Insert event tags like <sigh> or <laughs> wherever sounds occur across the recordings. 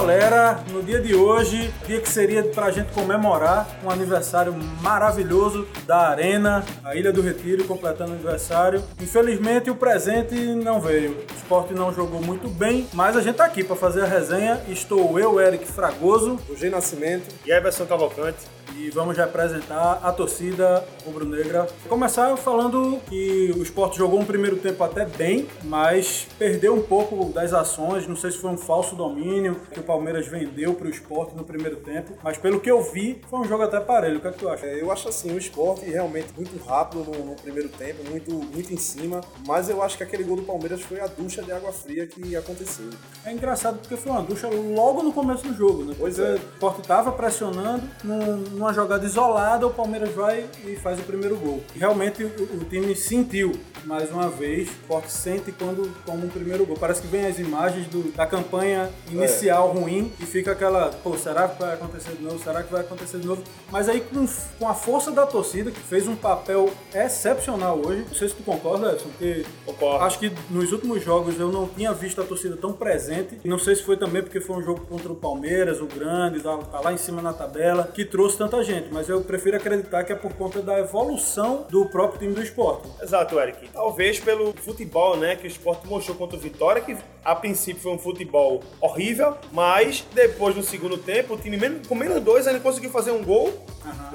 galera. No dia de hoje, dia que seria pra gente comemorar um aniversário maravilhoso da Arena, a Ilha do Retiro, completando o aniversário. Infelizmente, o presente não veio. O esporte não jogou muito bem, mas a gente tá aqui pra fazer a resenha. Estou eu, Eric Fragoso, O G Nascimento. E Everson Cavalcante. e vamos representar a torcida rubro-negra. Vou Começar falando que o esporte jogou um primeiro tempo até bem, mas perdeu um pouco das ações. Não sei se foi um falso domínio que o Palmeiras vendeu para o esporte no primeiro tempo, mas pelo que eu vi, foi um jogo até parelho. O que é que tu acha? É, Eu acho assim, o esporte realmente muito rápido no, no primeiro tempo, muito, muito em cima, mas eu acho que aquele gol do Palmeiras foi a ducha de água fria que aconteceu. É engraçado porque foi uma ducha logo no começo do jogo, né? Pois Porque é. O esporte estava pressionando, num- numa jogada isolada, o Palmeiras vai e faz o primeiro gol. Realmente o, o time sentiu, mais uma vez, o esporte sente quando toma um primeiro gol. Parece que vem as imagens do- da campanha inicial ruim e fica aquela, pô, será que vai acontecer de novo? Será que vai acontecer de novo? Mas aí com, com a força da torcida, que fez um papel excepcional hoje, não sei se tu concorda, Edson, porque Concordo. Acho que nos últimos jogos eu não tinha visto a torcida tão presente. Não sei se foi também porque foi um jogo contra o Palmeiras, o grande, tá, tá lá em cima na tabela, que trouxe tanta gente. Mas eu prefiro acreditar que é por conta da evolução do próprio time do esporte. Exato, Eric. Talvez pelo futebol, né, que o esporte mostrou contra o Vitória, que a princípio foi um futebol horrível, mas depois no segundo tempo, o time com menos dois ainda conseguiu fazer um gol.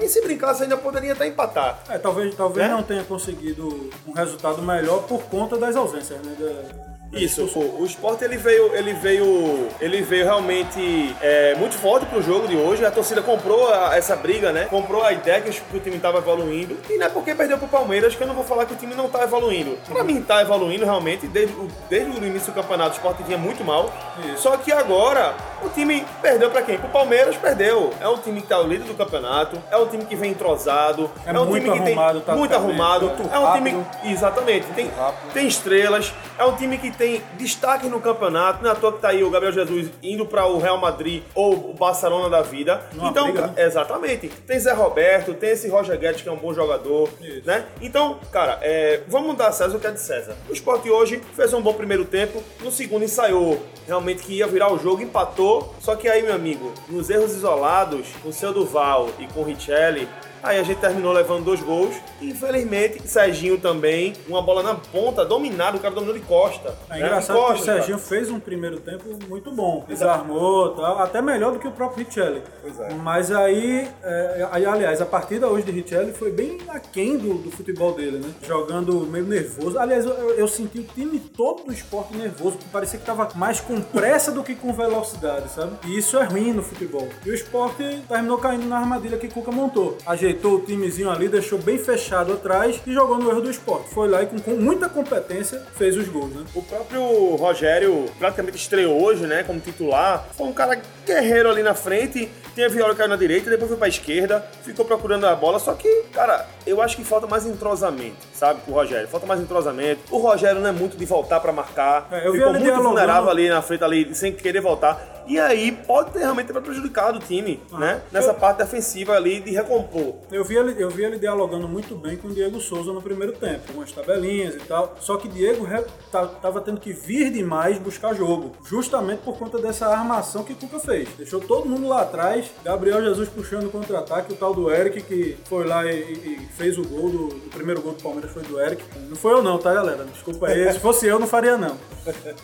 E se brincasse ainda poderia até empatar. É, talvez, talvez Né? não tenha conseguido um resultado melhor por conta das ausências, né? da- Isso, o, o Sport ele veio, ele veio, ele veio realmente é, muito forte pro jogo de hoje. A torcida comprou a- essa briga, né? Comprou a ideia que, o time tava evoluindo. E não é porque perdeu pro Palmeiras que eu não vou falar que o time não tá evoluindo. Pra mim tá evoluindo realmente desde, o- desde o início do campeonato. O Sport vinha muito mal. Isso. Só que agora o time perdeu pra quem? Pro Palmeiras perdeu. É um time que tá o líder do campeonato. É um time que vem entrosado. É um muito time que tem muito taticamente, arrumado. muito É um time. Exatamente. Tem, tem estrelas. É um time que tem destaque no campeonato. Não é à toa que tá aí o Gabriel Jesus indo para o Real Madrid ou o Barcelona da vida. Numa então, briga, né? exatamente. Tem Zé Roberto, tem esse Roger Guedes que é um bom jogador, Isso. né? Então, cara, é, vamos dar a César o que é de César. O Sport hoje fez um bom primeiro tempo, no segundo ensaiou realmente que ia virar o jogo, empatou. Só que aí, meu amigo, nos erros isolados, com o seu Duval e com o Richelli, Aí a gente terminou levando dois gols. E infelizmente, Serginho também, uma bola na ponta, dominado, o cara dominou de costa. É né? engraçado De que o costas, cara. Serginho fez um primeiro tempo muito bom. Desarmou, tal, até melhor do que o próprio Richelli. Pois é. Mas aí, é, aí, aliás, a partida hoje de Richelli foi bem aquém do, do futebol dele, né? Jogando meio nervoso. Aliás, eu, eu- eu senti o time todo do esporte nervoso, que parecia que tava mais com pressa do que com velocidade, sabe? E isso é ruim no futebol. E o esporte terminou caindo na armadilha que Cuca montou. Ajeitou o timezinho ali, deixou bem fechado atrás e jogou no erro do esporte. Foi lá e com, com muita competência fez os gols, né? O próprio Rogério praticamente estreou hoje, né, como titular. Foi um cara guerreiro ali na frente. Tem a Viola que caiu na direita, depois foi pra esquerda, ficou procurando a bola. Só que, cara, eu acho que falta mais entrosamento, sabe, pro Rogério. Falta mais entrosamento. O Rogério não é muito de voltar pra marcar. É, eu ficou muito vulnerável ali na frente, ali, sem querer voltar. E aí pode ter realmente ter prejudicado o time, né? Nessa eu- parte defensiva ali de recompor. Eu vi, ele, eu vi ele dialogando muito bem com o Diego Souza no primeiro tempo, com as tabelinhas e tal. Só que Diego re- ta- tava tendo que vir demais buscar jogo, justamente por conta dessa armação que Cuca fez. Deixou todo mundo lá atrás, Gabriel Jesus puxando o contra-ataque, o tal do Eric que foi lá e, e- e fez o gol, do, o primeiro gol do Palmeiras foi do Eric. Não foi eu não, tá galera? Desculpa aí, se fosse eu não faria não.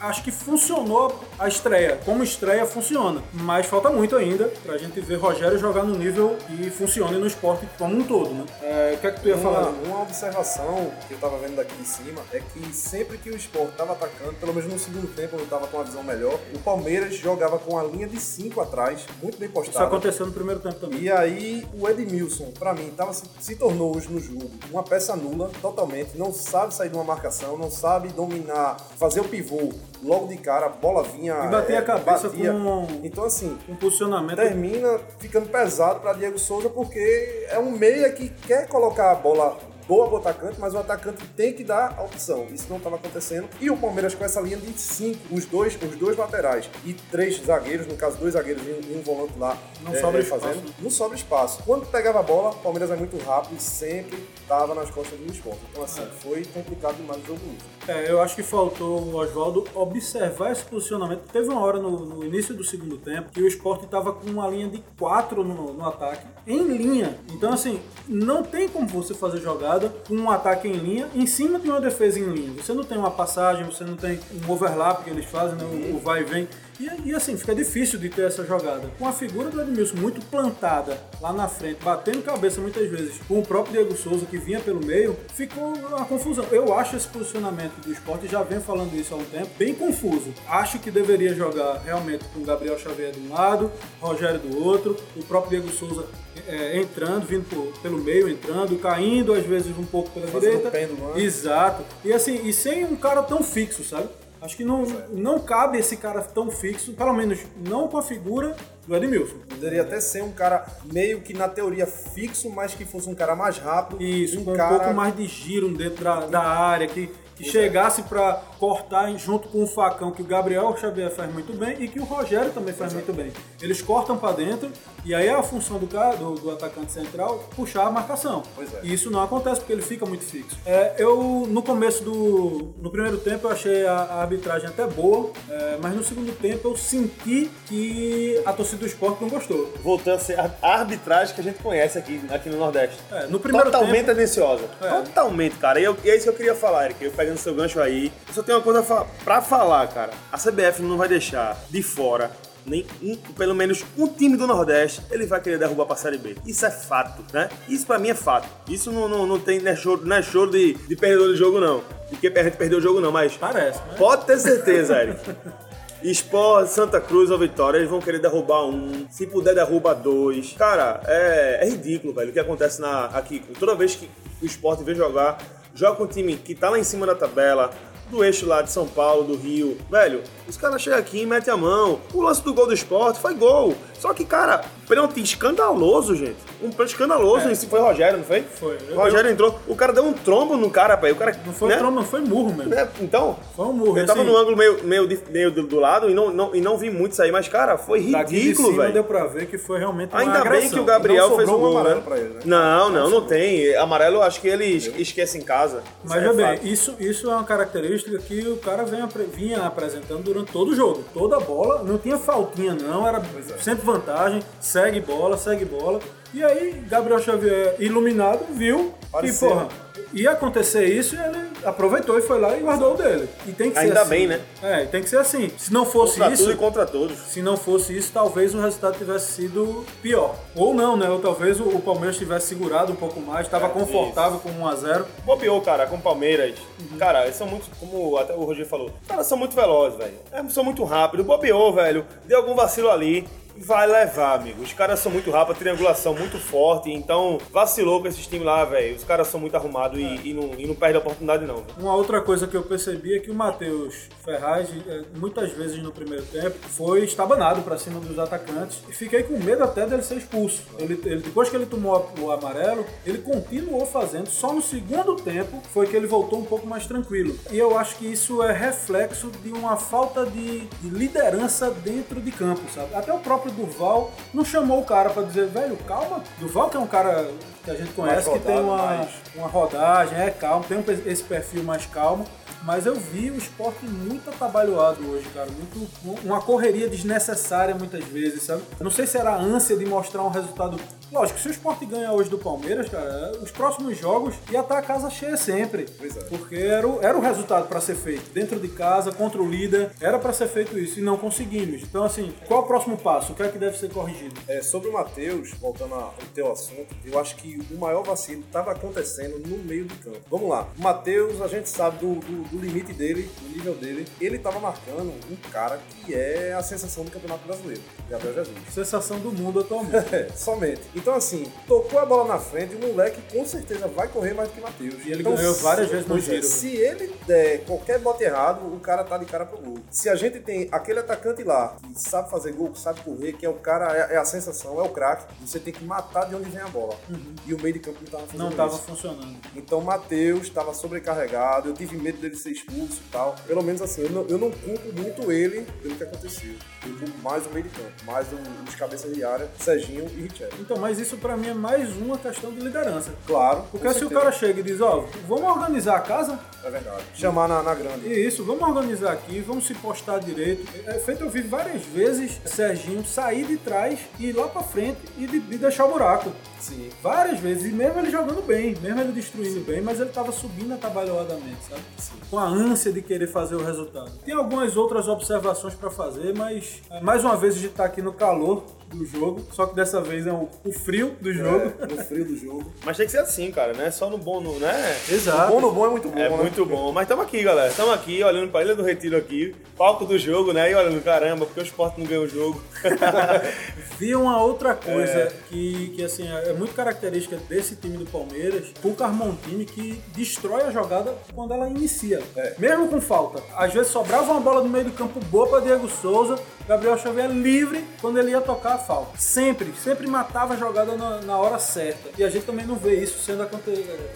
Acho que funcionou a estreia, como estreia funciona, mas falta muito ainda pra gente ver Rogério jogar no nível e funcione no esporte como um todo, né? É, o que é que tu ia Uma, falar? uma observação que eu tava vendo daqui de cima é que sempre que o Sport tava atacando, pelo menos no segundo tempo, eu tava com uma visão melhor, o Palmeiras jogava com a linha de 5 atrás, muito bem Isso postada. aconteceu no primeiro tempo também. E aí o Edmilson, pra mim, tava, se, se tornou hoje no jogo uma peça nula, totalmente. Não sabe sair de uma marcação, não sabe dominar, fazer o pivô logo de cara, a bola vinha. E bater é, a cabeça batia. com Então, assim, um posicionamento. termina ficando pesado para Diego Souza porque é um meia que quer colocar a bola boa atacante, mas o atacante tem que dar a opção. Isso não estava acontecendo. E o Palmeiras com essa linha de cinco, os dois, os dois laterais e três zagueiros, no caso, dois zagueiros e um volante lá. Não sobra é, espaço, fazendo. né? Não sobra espaço. Quando pegava a bola, o Palmeiras é muito rápido e sempre estava nas costas do esporte. Então, assim, foi complicado demais o jogo hoje. É, eu acho que faltou o Oswaldo observar esse posicionamento. Teve uma hora no, no início do segundo tempo que o Sport estava com uma linha de quatro no, no ataque, em linha. Então, assim, não tem como você fazer jogada com um ataque em linha em cima de uma defesa em linha. Você não tem uma passagem, você não tem um overlap que eles fazem, né? o, o vai e vem. E, e, assim, fica difícil de ter essa jogada. Com a figura do Edmilson muito plantada lá na frente, batendo cabeça muitas vezes, com o próprio Diego Souza que vinha pelo meio, ficou uma confusão. Eu acho esse posicionamento do esporte, já venho falando isso há um tempo, bem confuso. Acho que deveria jogar realmente com Gabriel Xavier de um lado, Rogério do outro, o próprio Diego Souza é, entrando, vindo por, pelo meio, entrando, caindo às vezes um pouco pela Fazendo direita. pêndulo, né? Exato. E assim, e sem um cara tão fixo, sabe? Acho que não, não cabe esse cara tão fixo, pelo menos não com a figura do Edmilson. Poderia até ser um cara meio que na teoria fixo, mas que fosse um cara mais rápido. Isso, um com um cara pouco mais de giro dentro da, da área, que, que chegasse para cortar junto com o facão que o Gabriel Xavier faz muito bem e que o Rogério também faz muito bem. Eles cortam para dentro e aí é a função do, cara, do, do atacante central puxar a marcação. Pois é. E isso não acontece porque ele fica muito fixo. É, eu, no começo do. No primeiro tempo, eu achei a, a arbitragem até boa, é, mas no segundo tempo eu senti que a torcida do esporte não gostou. Voltando a ser a a arbitragem que a gente conhece aqui, aqui no Nordeste. É, no primeiro Totalmente tempo- tendenciosa. É. Totalmente, cara. E, eu- e é isso que eu queria falar, Eric. Eu pegando seu gancho aí. Eu só tenho uma coisa pra falar, cara. A CBF não vai deixar de fora. Nem um- pelo menos um time do Nordeste, ele vai querer derrubar pra Série B. Isso é fato, né? Isso pra mim é fato. Isso não, não, não tem, não é choro, não é choro de, de perdedor de jogo, não. De que a gente perdeu o jogo, não, mas Parece, né? Pode ter certeza, Eric. <laughs> Sport, Santa Cruz ou Vitória, eles vão querer derrubar um. Se puder, derruba dois. Cara, é, é ridículo, velho, o que acontece na, aqui. Toda vez que o Sport vem jogar, joga com um time que tá lá em cima da tabela, do eixo lá de São Paulo, do Rio. Velho, os caras chegam aqui e metem a mão. O lance do gol do Sport foi gol. Só que, cara, pênalti escandaloso, gente. Um pênalti escandaloso. Esse foi o Rogério, não foi? Foi. Rogério entrou. O cara deu um trombo no cara, pai. O cara. Não foi né? tromba, não foi murro mesmo. Né? Então, Foi um murro. eu tava assim, no ângulo meio, meio, de- meio do, do lado e não, não, e não vi muito sair, mas, cara, foi ridículo, velho. deu pra ver que foi realmente uma Ainda bem agressão. que o Gabriel fez um gol, amarelo né? pra ele, né? Não, não, não tem. Amarelo eu acho que ele es- esquece em casa. Mas é bem, isso, isso é uma característica que o cara vem vinha apresentando durante todo o jogo. Toda a bola, não tinha faltinha não, era é. sempre vantagem, segue bola, segue bola. E aí, Gabriel Xavier, iluminado, viu Pareceu. que, porra, ia acontecer isso e ele aproveitou e foi lá e guardou o dele. E tem que ser Ainda assim. bem, né? É, tem que ser assim. Se não fosse Contra isso, tudo e contra todos. se não fosse isso, talvez o resultado tivesse sido pior. Ou não, né? Ou talvez o Palmeiras tivesse segurado um pouco mais, estava É, confortável com 1 a 0 Bobeou, cara, com o Palmeiras. Uhum. Cara, eles são muito, como até o Roger falou, os caras são muito velozes, velho. É, são muito rápidos. Bobeou, velho. Deu algum vacilo ali. Vai levar, amigo. Os caras são muito rápidos, triangulação muito forte. Então, vacilou com esses times lá, velho. Os caras são muito arrumados É. e, e não, e não perde a oportunidade, não. velho. Uma outra coisa que eu percebi é que o Matheus Ferraz, eh, muitas vezes no primeiro tempo, foi estabanado para cima dos atacantes e fiquei com medo até dele ser expulso. Ele, ele- depois que ele tomou o amarelo, ele continuou fazendo, só no segundo tempo foi que ele voltou um pouco mais tranquilo. E eu acho que isso é reflexo de uma falta de, de liderança dentro de campo, sabe? Até o próprio Durval não chamou o cara para dizer, velho, calma. Durval que é um cara que a gente conhece, que tem rodado, uma, mais- uma rodagem, é calmo, tem um esse perfil mais calmo. Mas eu vi o esporte muito atabalhoado hoje, cara. Muito, uma correria desnecessária muitas vezes, sabe? Eu não sei se era a ânsia de mostrar um resultado. Lógico, se o esporte ganha hoje do Palmeiras, cara, os próximos jogos ia estar a casa cheia sempre. Pois é. Porque era o, era o resultado para ser feito. Dentro de casa, contra o líder, era para ser feito isso e não conseguimos. Então, assim, qual é o próximo passo? O que é que deve ser corrigido? É, sobre o Matheus, voltando ao teu assunto, eu acho que o maior vacilo estava acontecendo no meio do campo. Vamos lá. O Matheus, a gente sabe do, do- do limite dele, do nível dele. Ele estava marcando um cara que é a sensação do Campeonato Brasileiro, Gabriel Jesus. Sensação do mundo atualmente. É, <laughs> somente. Então, assim, tocou a bola na frente, o moleque com certeza vai correr mais do que Matheus. E ele então, ganhou várias vezes no é, giro. Se ele der qualquer bote errado, o cara tá de cara pro gol. Se a gente tem aquele atacante lá que sabe fazer gol, que sabe correr, que é o cara, é, é a sensação, é o craque, você tem que matar de onde vem a bola. E o meio de campo não tava fazendo Não estava isso. funcionando. Então o Matheus estava sobrecarregado, eu tive medo dele ser expulso e tal. Pelo menos assim, eu não, eu não culpo muito ele pelo que aconteceu. Eu culpo mais o meio de campo, mais os cabeças de área, Serginho e Richelli. Então, mas isso pra mim é mais uma questão de liderança. Claro, Porque se o certeza. cara chega e diz, ó, vamos organizar a casa, É verdade. Chamar na, na grande. E isso, vamos organizar aqui, vamos se postar direito. É feito eu vi várias vezes Serginho sair de trás e ir lá pra frente e, de, e deixar o buraco. Sim. Várias vezes, e mesmo ele jogando bem, mesmo ele destruindo bem, mas ele tava subindo atabalhoadamente, sabe? Com a ânsia de querer fazer o resultado. Tem algumas outras observações pra fazer, mas é, mais uma vez a gente tá aqui no calor do jogo, só que dessa vez é o, o frio do jogo. É, no frio do jogo. <laughs> Mas tem que ser assim, cara, né? Só no bom, no, né? Exato. Bom no bom é muito bom, É né? muito bom. Mas estamos aqui, galera. Estamos aqui, olhando pra Ilha do Retiro aqui, palco do jogo, né? E olhando, caramba, porque o esporte não ganhou o jogo. <laughs> Vi uma outra coisa que, que assim, é muito característica desse time do Palmeiras. O Carmon é um time que destrói a jogada quando ela inicia. É. Mesmo com falta. Às vezes sobrava uma bola no meio do campo boa para Diego Souza, Gabriel Xavier livre quando ele ia tocar a falta. Sempre, sempre matava a jogada na, na hora certa. E a gente também não vê isso sendo,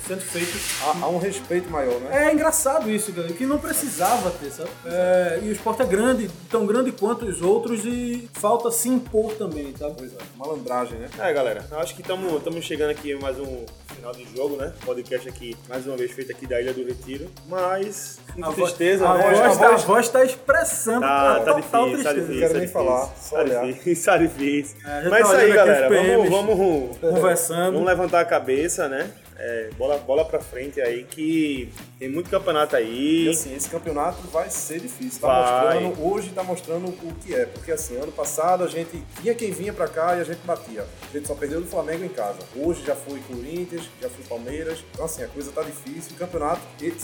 sendo feito Há, há um respeito maior, né? é engraçado isso, cara, que não precisava ter, sabe? É, e o esporte é grande, tão grande quanto os outros e falta se impor também, sabe? Pois é, malandragem, né? É, galera, eu acho que estamos chegando aqui em mais um final de jogo, né? Podcast aqui, mais uma vez feito aqui da Ilha do Retiro. Mas, com A tristeza, a né? voz, A a voz- voz tá expressando Tá, a tá total difícil, tá tristeza. Não quero tá nem falar, só tá difícil, tá difícil. É, gente Mas tá isso aí, galera, vamos, vamos, Conversando. vamos levantar a cabeça, né? É, bola, bola pra frente aí, que tem muito campeonato E aí. assim, esse campeonato vai ser difícil. Tá Vai. mostrando, hoje tá mostrando o que é. Porque assim, ano passado a gente vinha quem vinha pra cá e a gente batia. A gente só perdeu do Flamengo em casa. Hoje já foi Corinthians, já foi Palmeiras. Então assim, a coisa tá difícil. O campeonato,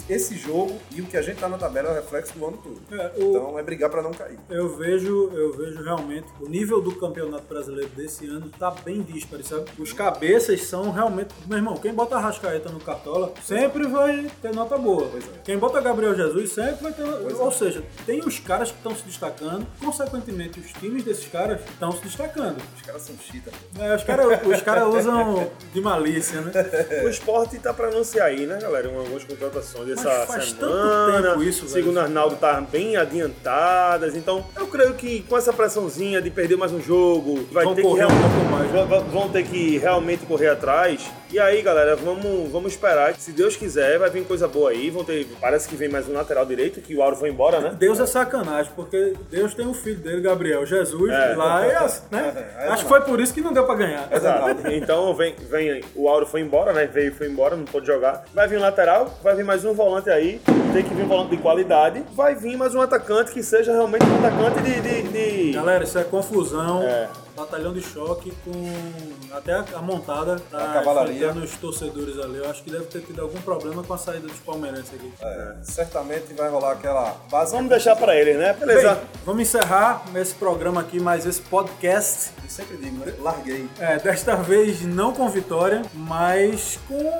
esse, jogo e o que a gente tá na tabela é o reflexo do ano todo. É, o- Então é brigar pra não cair. Eu vejo, eu vejo realmente o nível do campeonato brasileiro desse ano tá bem dísparo, sabe? Os cabeças são realmente. Meu irmão, quem bota Rascaeta no Cartola sempre vai ter nota boa. É. Quem bota Gabriel Jesus sempre vai ter. Pois Ou é. seja, tem os caras que estão se destacando, consequentemente, os times desses caras estão se destacando. Os caras são chita. É, os caras os cara usam de malícia, né? O esporte tá pra anunciar aí, né, galera? Um- Algumas contratações dessa faz tanto semana. tempo isso, velho. Segundo Arnaldo, tá bem adiantadas. Então, eu creio que com essa pressãozinha de perder mais um jogo, vai Vão ter que um vão- vão ter que realmente correr atrás. E aí, galera, vamos, vamos esperar. Se Deus quiser, vai vir coisa boa aí. Vão ter, parece que vem mais um lateral direito, que o Auro foi embora, né? Deus é sacanagem, porque Deus tem um filho dele, Gabriel Jesus, É. lá é assim, né? É, é Acho que foi por isso que não deu pra ganhar. Exato. Então vem, vem, o Auro foi embora, né? Veio, foi embora, não pôde jogar. Vai vir um lateral, vai vir mais um volante aí. Tem que vir um volante de qualidade. Vai vir mais um atacante que seja realmente um atacante de. de, de- Galera, isso é confusão. É. Batalhão de choque com até a, a montada A tá cavalaria. enfrentando os torcedores ali. Eu acho que deve ter tido algum problema com a saída dos palmeirenses aqui. É, certamente vai rolar aquela base. Vamos deixar pra eles, né? Beleza. Bem, vamos encerrar esse programa aqui, mais esse podcast. Eu sempre digo, né? Larguei. É, desta vez não com vitória, mas com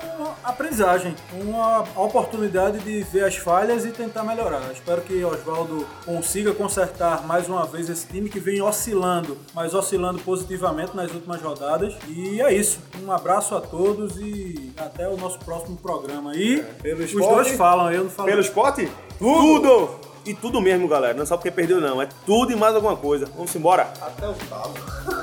aprendizagem, com a a oportunidade de ver as falhas e tentar melhorar. Espero que Oswaldo consiga consertar mais uma vez esse time que vem oscilando, mas oscilando positivamente nas últimas rodadas. E é isso. Um abraço a todos e até o nosso próximo programa. E Pelo os esporte, dois falam, eu não falo. Pelo esporte? Tudo! E tudo mesmo, galera. Não é só porque perdeu, não. É tudo e mais alguma coisa. Vamos embora. Até o talo. <laughs>